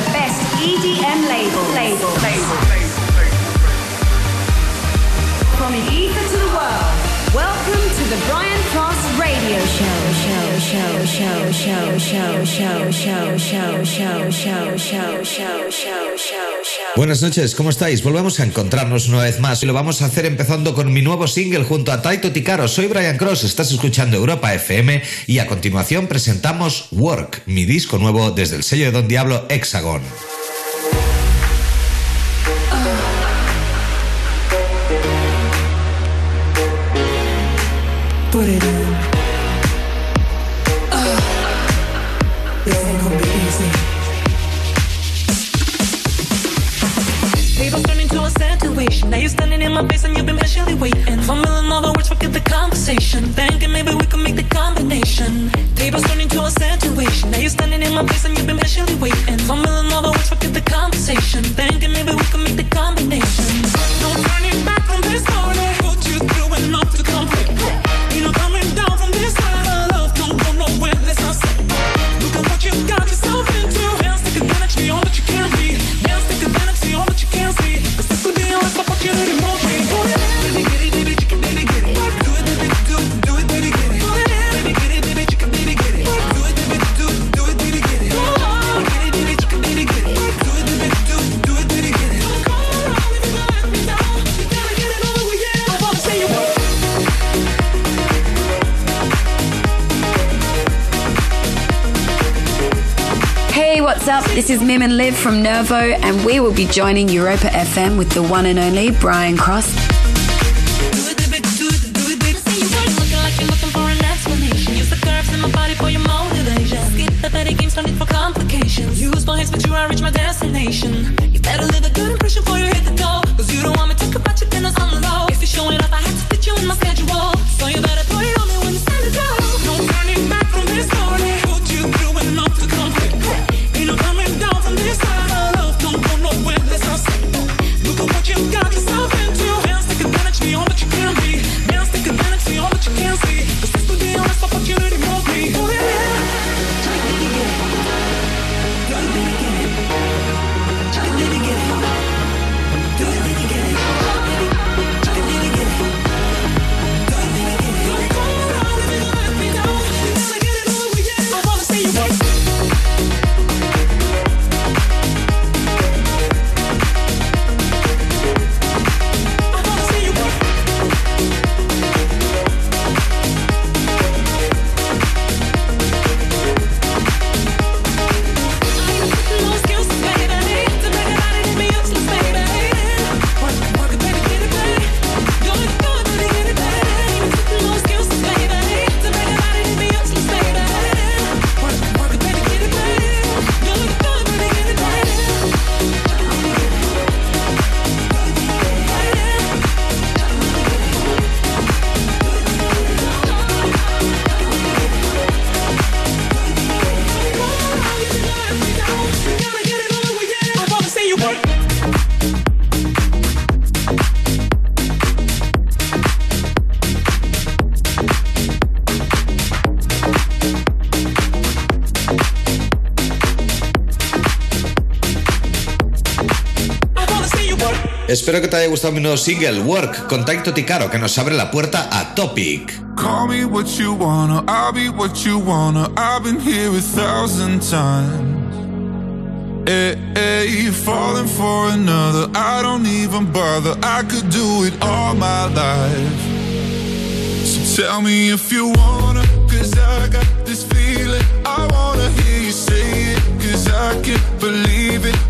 the best EDM label. Label. Label. From the ether to the world, welcome to the Brian Cross Radio Show. Show. Show. Show. Show. Show. Show. Show. Show. Show. Show. Show. Show. Show. Show. Buenas noches, ¿cómo estáis? Volvemos a encontrarnos una vez más y lo vamos a hacer empezando con mi nuevo single junto a Taito Ticaro. Soy Brian Cross, estás escuchando Europa FM y a continuación presentamos Work, mi disco nuevo desde el sello de Don Diablo Hexagon. My face and you've been patiently waiting. Fumbling all the words, forget the conversation. Thinking maybe we could make the combination. Tables turn into a situation. Now you're standing in my face and you've been patiently waiting. Fumbling all the words, forget the conversation. Thinking maybe we could make the combination. What's up? This is Mim and Liv from Nervo, and we will be joining Europa FM with the one and only Brian Cross. Showing up, I to fit you in my schedule. So you better Espero que te haya gustado mi nuevo single, Work, con Taito Ticaro, que nos abre la puerta a Topic. Call me what you wanna, I'll be what you wanna. I've been here a thousand times. Hey, hey, falling for another, I don't even bother. I could do it all my life. So tell me if you wanna, cause I got this feeling. I wanna hear you say it, cause I can't believe it.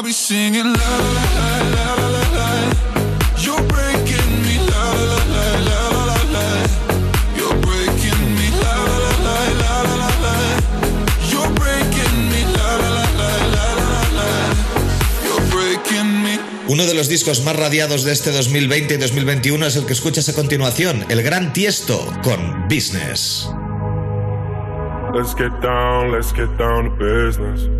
I'll be singing la la la la la la la. You're breaking me la la la la la la la. You're breaking me la la la la la la la. You're breaking me la la la la la la la. You're breaking me. Uno de los discos más radiados de este 2020 y 2021 es el que escuchas a continuación, el gran Tiesto con Business. Let's get down, let's get down to business.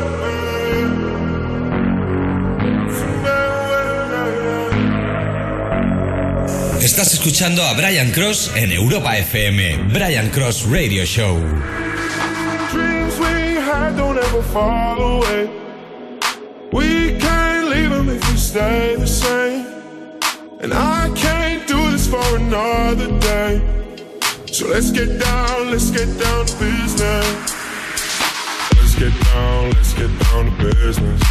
Estás escuchando a Brian Cross en Europa FM, Brian Cross Radio Show. Dreams we had don't ever fall away. We can't leave them if we stay the same. And I can't do this for another day. So let's get down, let's get down to business. Let's get down, let's get down to business.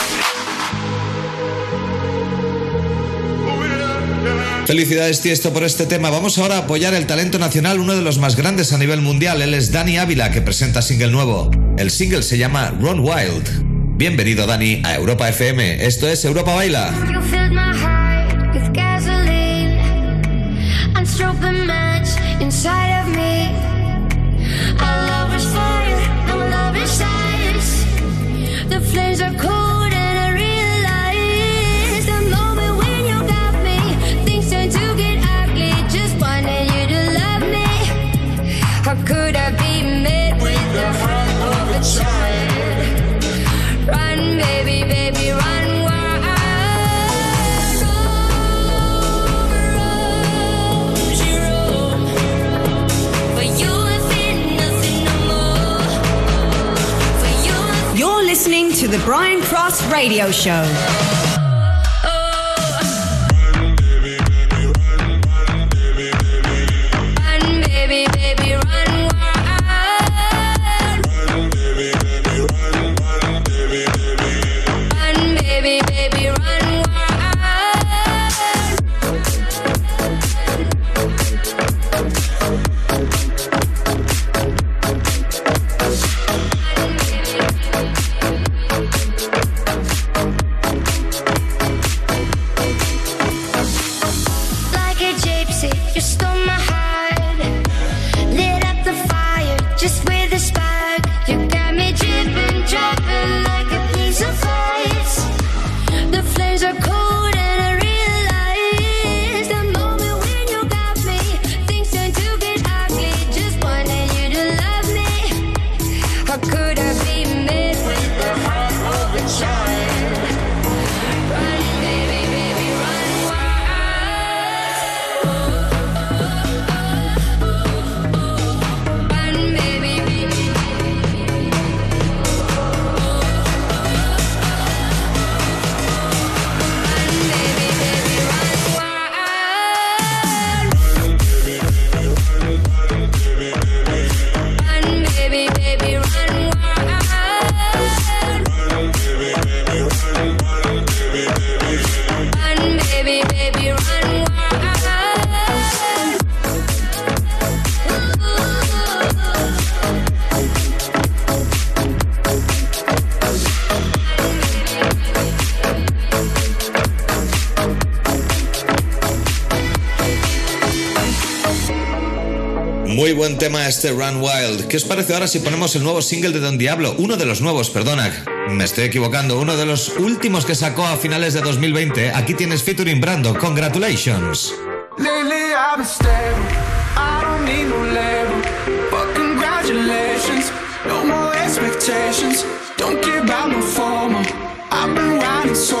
Felicidades Tiesto por este tema. Vamos ahora a apoyar el talento nacional, uno de los más grandes a nivel mundial. Él es Dani Ávila, que presenta single nuevo. El single se llama Run Wild. Bienvenido Dani a Europa FM. Esto es Europa Baila. Listening to the Brian Cross Radio Show. Este Run Wild. ¿Qué os parece ahora si ponemos el nuevo single de Don Diablo? Uno de los nuevos, perdona. Me estoy equivocando. Uno de los últimos que sacó a finales de 2020. Aquí tienes featuring Brando. Congratulations. Lately I've been stable. I don't need no. But congratulations. No more expectations. Don't care about no formal. I've been riding. So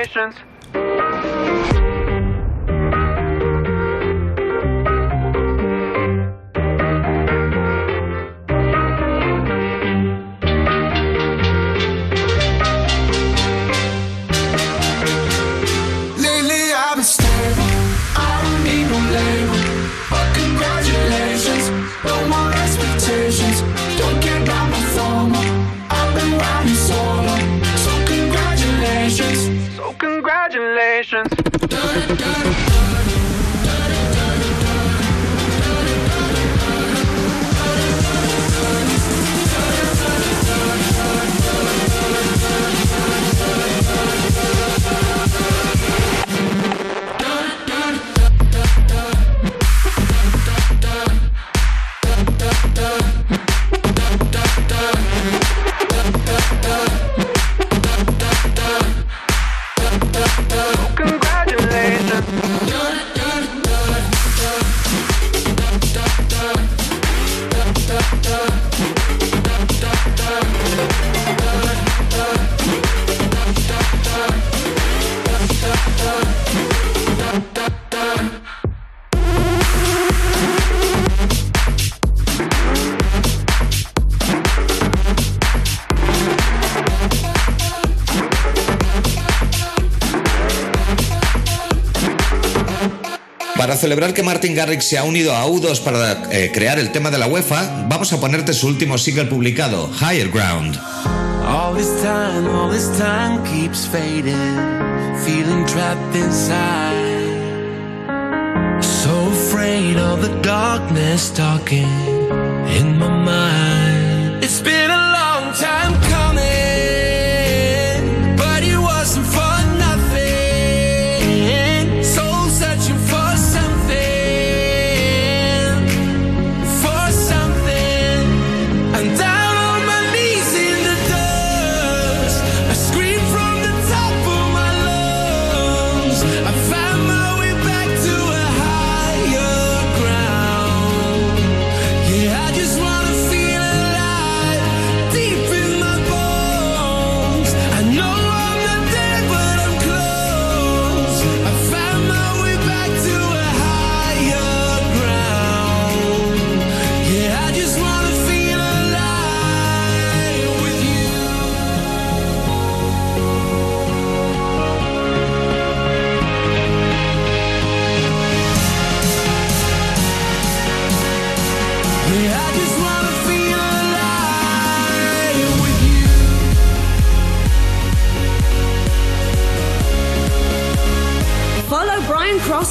Celebrar que Martin Garrix se ha unido a U2 para eh, crear el tema de la UEFA, vamos a ponerte su último single publicado, Higher Ground. So afraid of the darkness talking in my mind.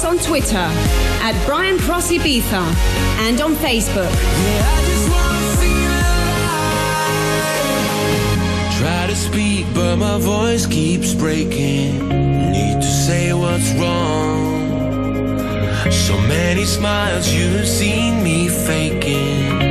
us on Twitter at Brian Cross Ibiza and on Facebook. Yeah, Try to speak, but my voice keeps breaking. Need to say what's wrong. So many smiles you've seen me faking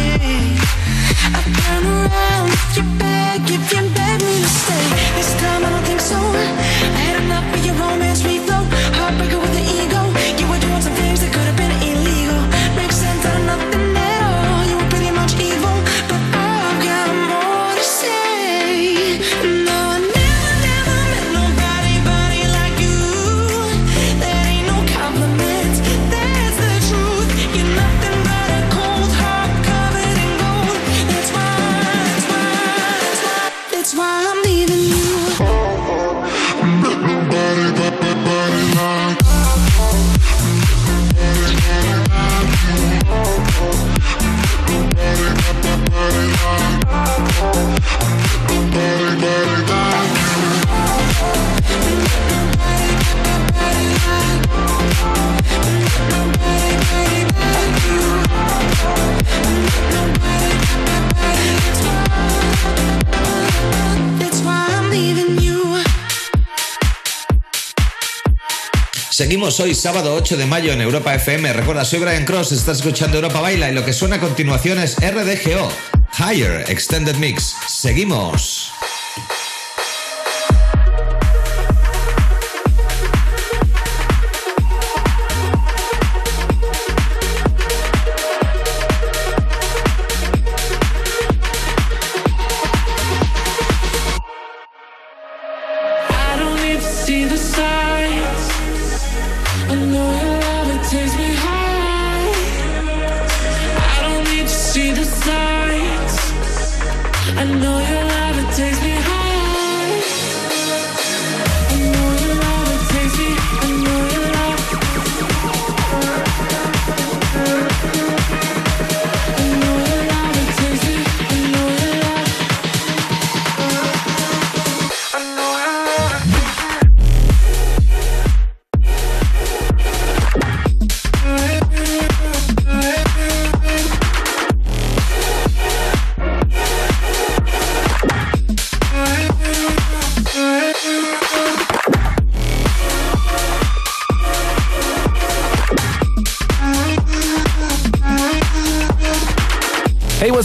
Seguimos hoy, sábado 8 de mayo, en Europa FM. Recuerda, soy Brian Cross, estás escuchando Europa Baila y lo que suena a continuación es RDGO, Higher Extended Mix. Seguimos.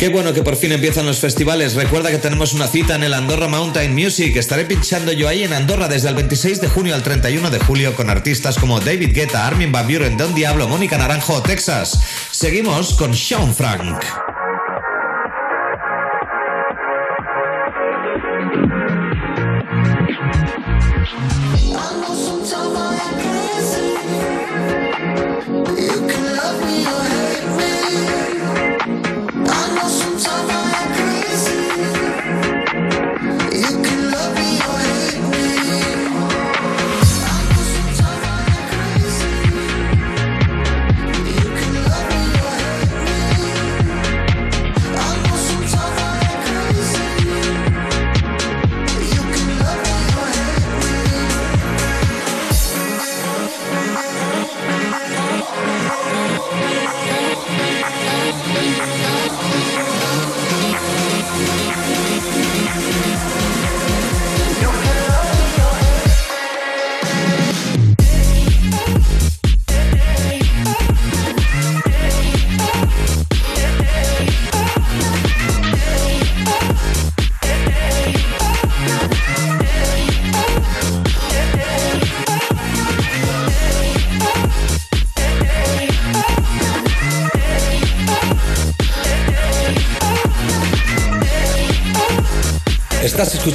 Qué bueno que por fin empiezan los festivales. Recuerda que tenemos una cita en el Andorra Mountain Music. Estaré pinchando yo ahí en Andorra desde el 26 de junio al 31 de julio con artistas como David Guetta, Armin Van Buren, Don Diablo, Mónica Naranjo Texas. Seguimos con Sean Frank.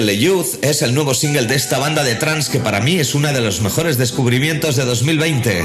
Le Youth es el nuevo single de esta banda de trance que para mí es uno de los mejores descubrimientos de 2020.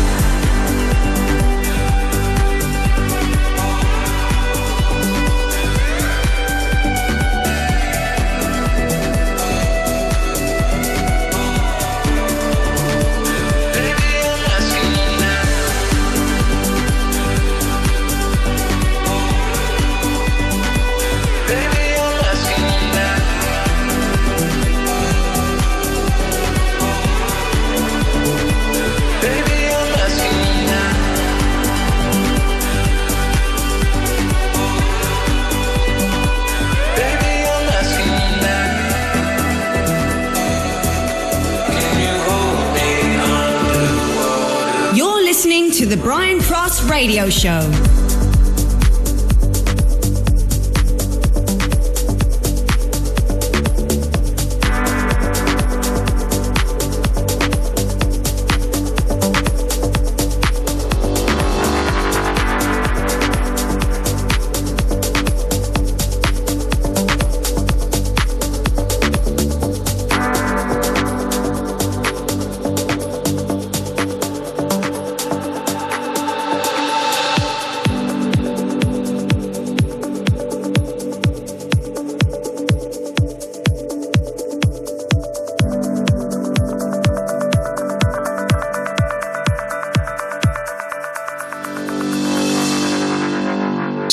Radio Show.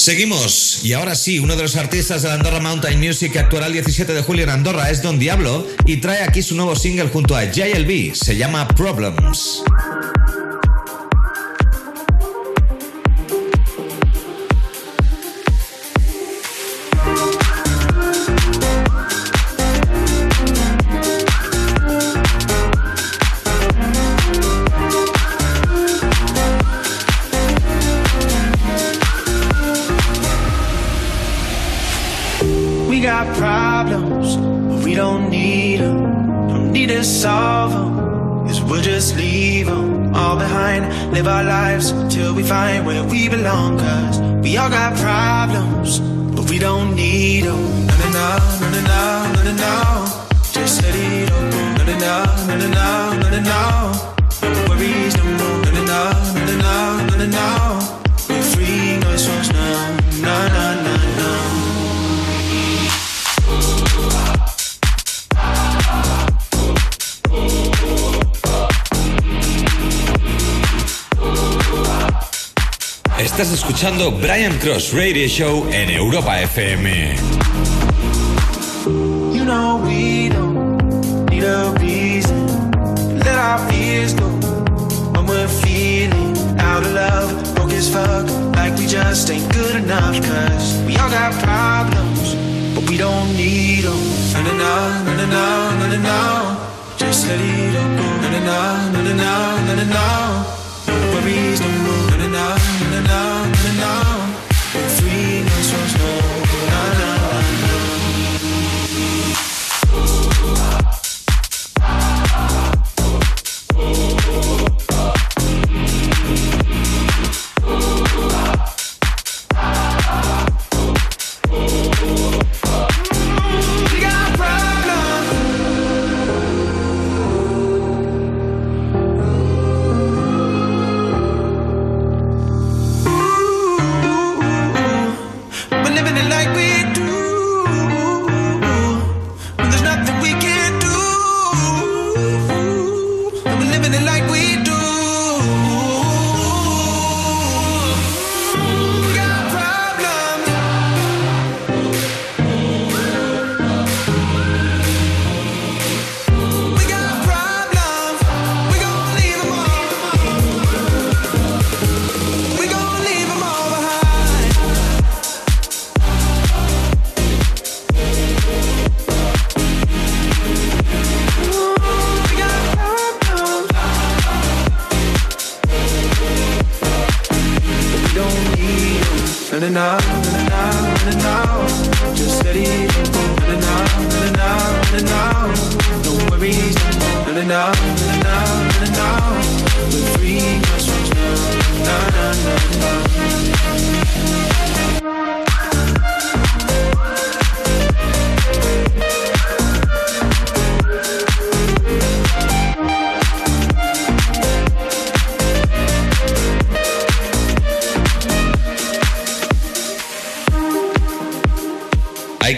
Seguimos, y ahora sí, uno de los artistas de la Andorra Mountain Music que actuará el 17 de julio en Andorra es Don Diablo y trae aquí su nuevo single junto a JLB, se llama Problems. Cross Radio Show en Europa FM. You know we don't need a reason. Let our fears go when we're feeling out of love. Broke as fuck, like we just ain't good enough. Cause we all got problems, but we don't need them. No, no, no, no, no, no, no, no. Just let it all go. No, no, no, no, no, no, no,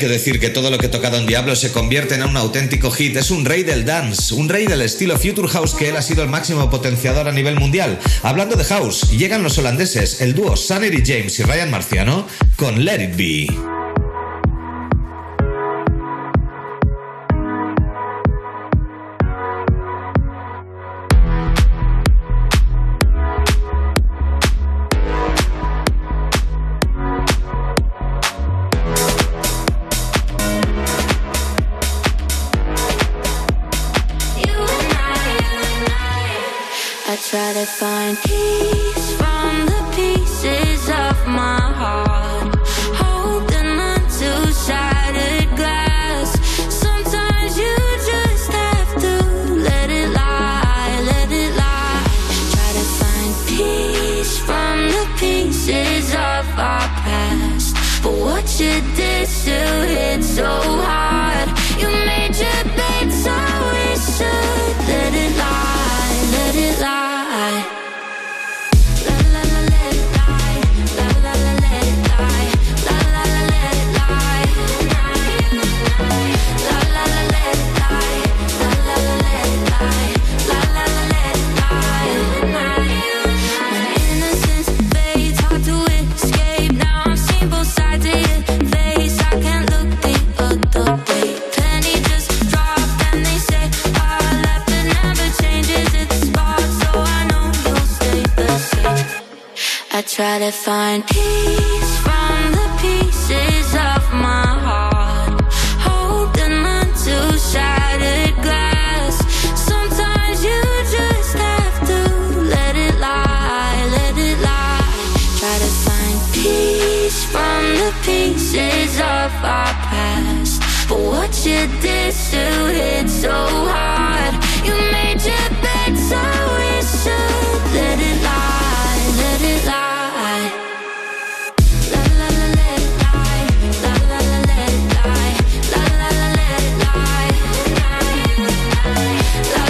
que decir que todo lo que toca Don Diablo se convierte en un auténtico hit. Es un rey del dance, un rey del estilo Future House que él ha sido el máximo potenciador a nivel mundial. Hablando de house, llegan los holandeses, el dúo Sunny James y Ryan Marciano con Let It Be. I try to find peace from the pieces of my heart, holding on to shattered glass. Sometimes you just have to let it lie, let it lie. Try to find peace from the pieces of our past, but what you did still hit so hard.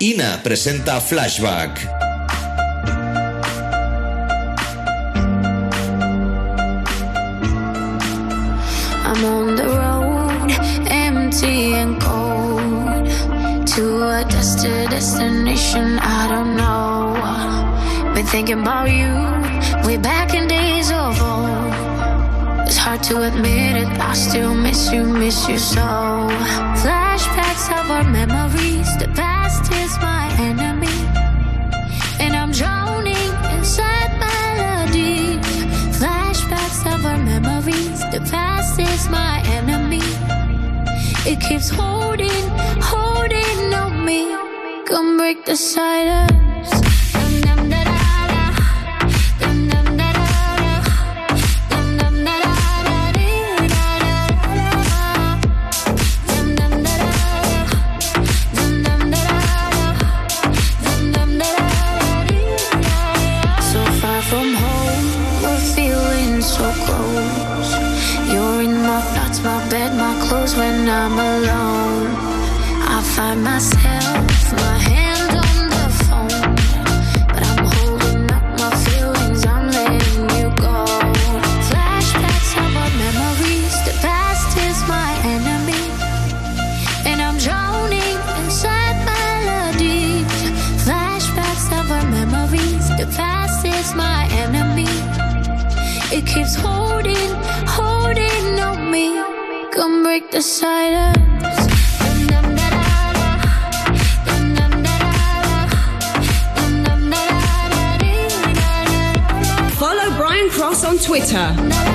Ina presenta Flashback. I'm on the road, empty and cold, to a destination I don't know. Been thinking about you way back in days of old. It's hard to admit it, I still miss you, miss you so. Memories, the past is my enemy, and I'm drowning inside melodies. Flashbacks of our memories, the past is my enemy. It keeps holding, holding on me. Come break the silence.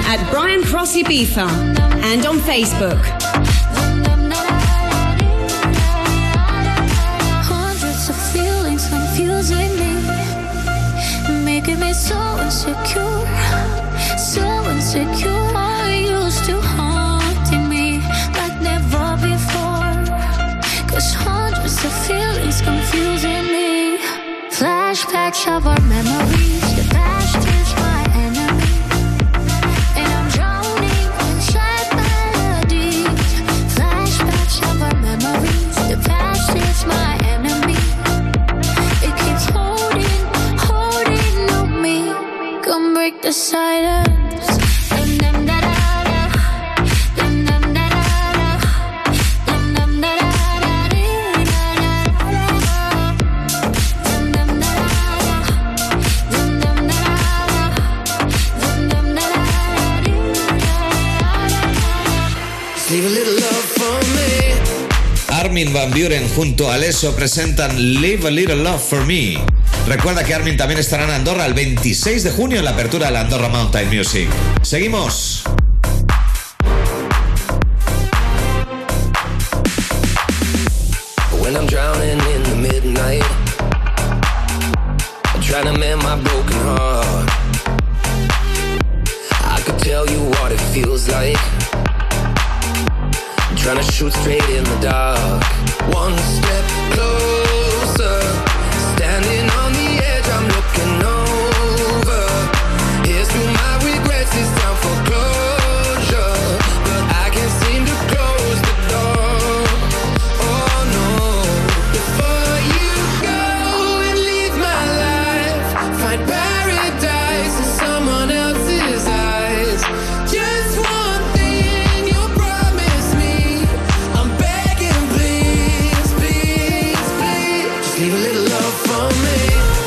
at Brian Crossy Ibiza and on Facebook. Hundreds of feelings confusing me, making me so insecure, so insecure. Used to haunting me like never before. Cause hundreds of feelings confusing me, flashbacks of our memories. the sun. Buren junto a Leso presentan Live a Little Love for Me. Recuerda que Armin también estará en Andorra el 26 de junio en la apertura de la Andorra Mountain Music. Seguimos. Leave a little love for me.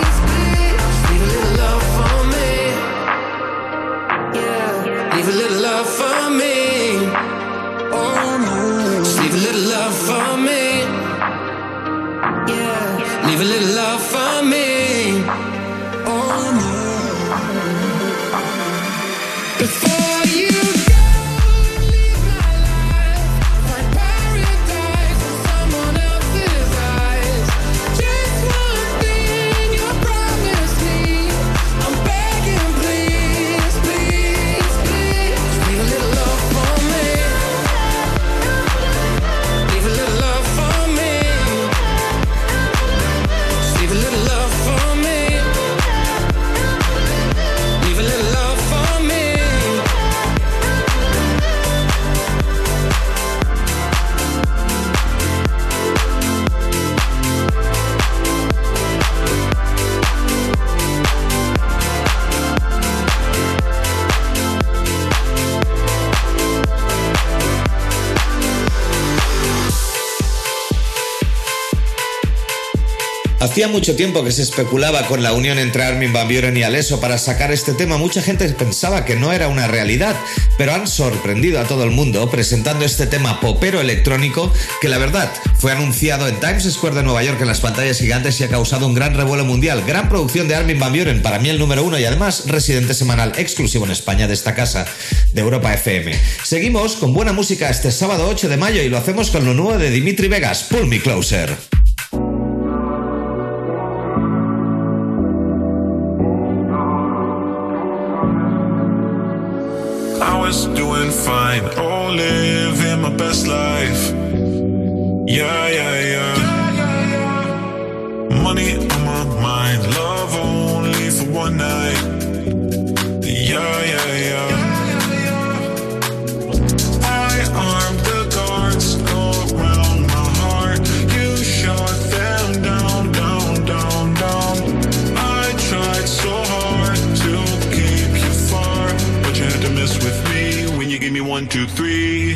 Hacía mucho tiempo que se especulaba con la unión entre Armin Van Buren y Alesso para sacar este tema. Mucha gente pensaba que no era una realidad, pero han sorprendido a todo el mundo presentando este tema popero electrónico que la verdad fue anunciado en Times Square de Nueva York en las pantallas gigantes y ha causado un gran revuelo mundial. Gran producción de Armin Van Buren, para mí el número uno y además residente semanal exclusivo en España de esta casa de Europa FM. Seguimos con buena música este sábado 8 de mayo y lo hacemos con lo nuevo de Dimitri Vegas, Pull Me Closer. fine. Oh, living my best life. Yeah, yeah, yeah. Money. One, two, three.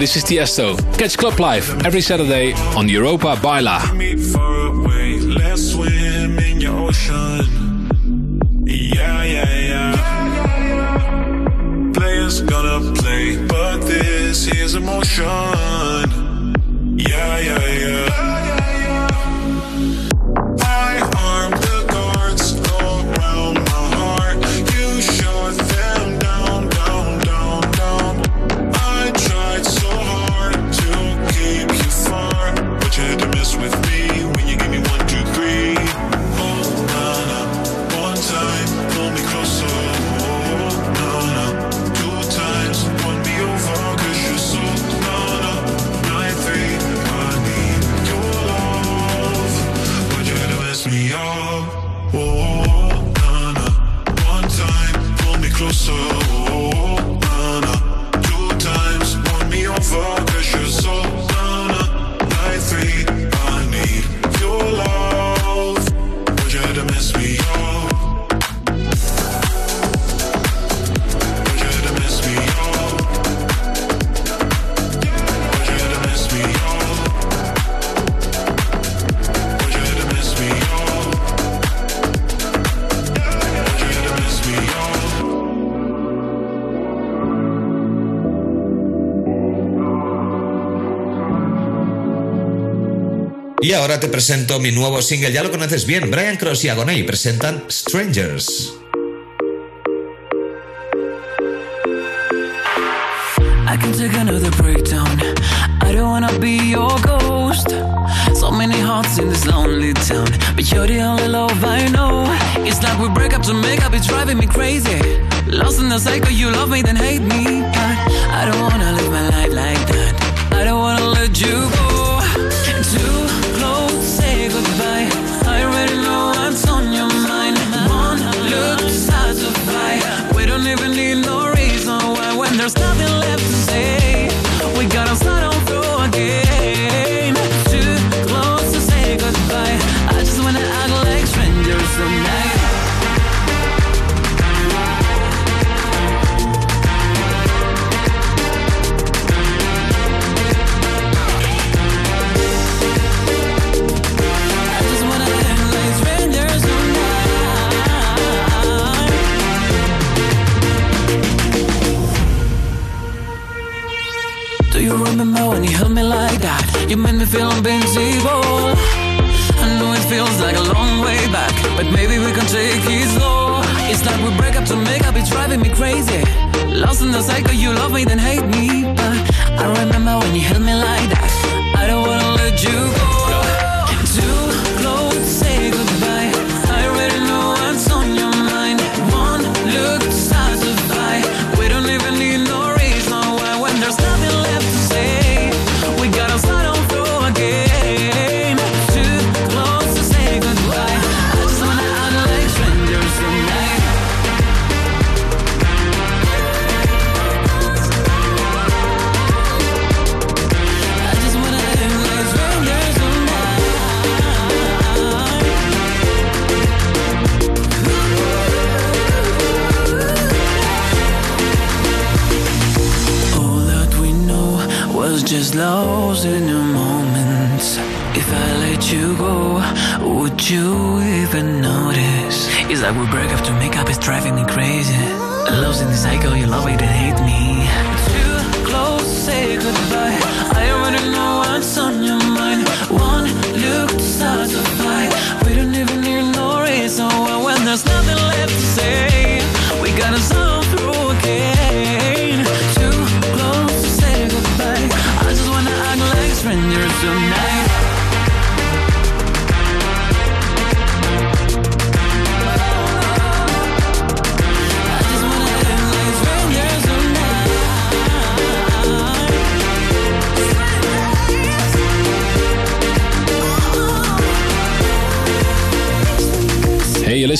this is Tiesto. Catch Club Live every Saturday on Europa Baila. Gonna play, but this is emotion. ahora te presento mi nuevo single. Ya lo conoces bien, Brian Cross y Agonay presentan Strangers. Lost in the cycle, you love me, then hate me.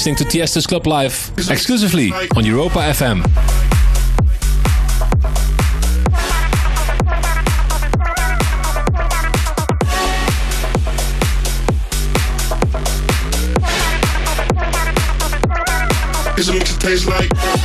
Listening to Tiesto's Club Live exclusively on Europa FM. Cause it makes it taste like.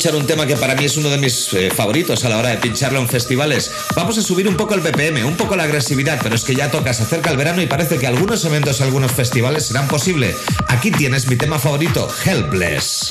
Escuchar un tema que para mí es uno de mis eh, favoritos a la hora de pincharlo en festivales. Vamos a subir un poco el BPM, un poco la agresividad, pero es que ya toca, se acerca el verano y parece que algunos eventos, algunos festivales serán posible. Aquí tienes mi tema favorito, Helpless.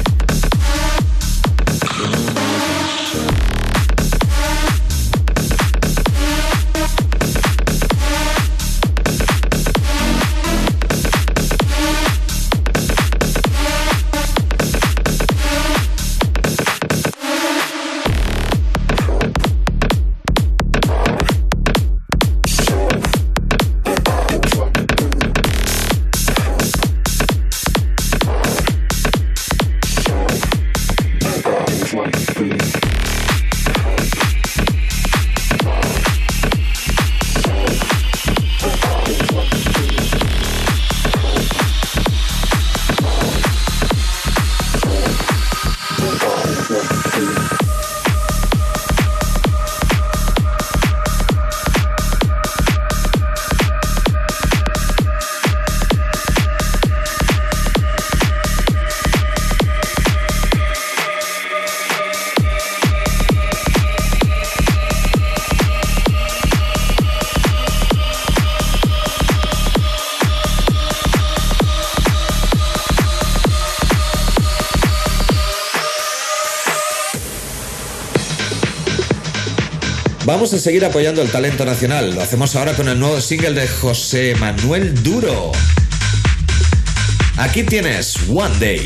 Vamos a seguir apoyando el talento nacional. Lo hacemos ahora con el nuevo single de José Manuel Duro. Aquí tienes One Day.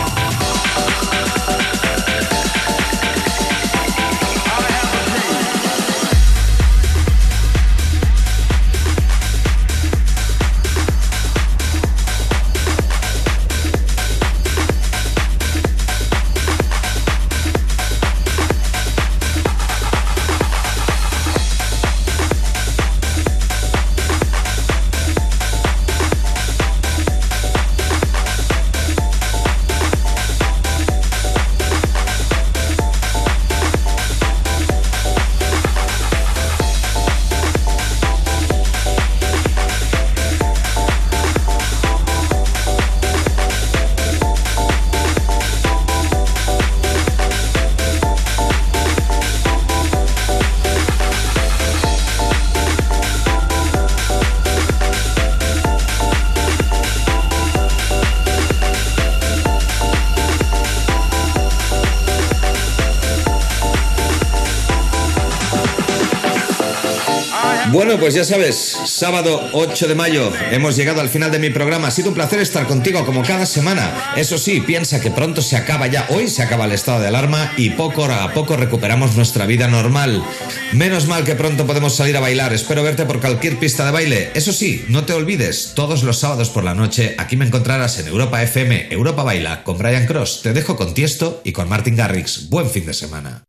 Bueno, pues ya sabes, sábado 8 de mayo hemos llegado al final de mi programa. Ha sido un placer estar contigo como cada semana. Eso sí, piensa que pronto se acaba ya. Hoy se acaba el estado de alarma y poco a poco recuperamos nuestra vida normal. Menos mal que pronto podemos salir a bailar. Espero verte por cualquier pista de baile. Eso sí, no te olvides, todos los sábados por la noche aquí me encontrarás en Europa FM, Europa Baila, con Brian Cross. Te dejo con Tiesto y con Martin Garrix. Buen fin de semana.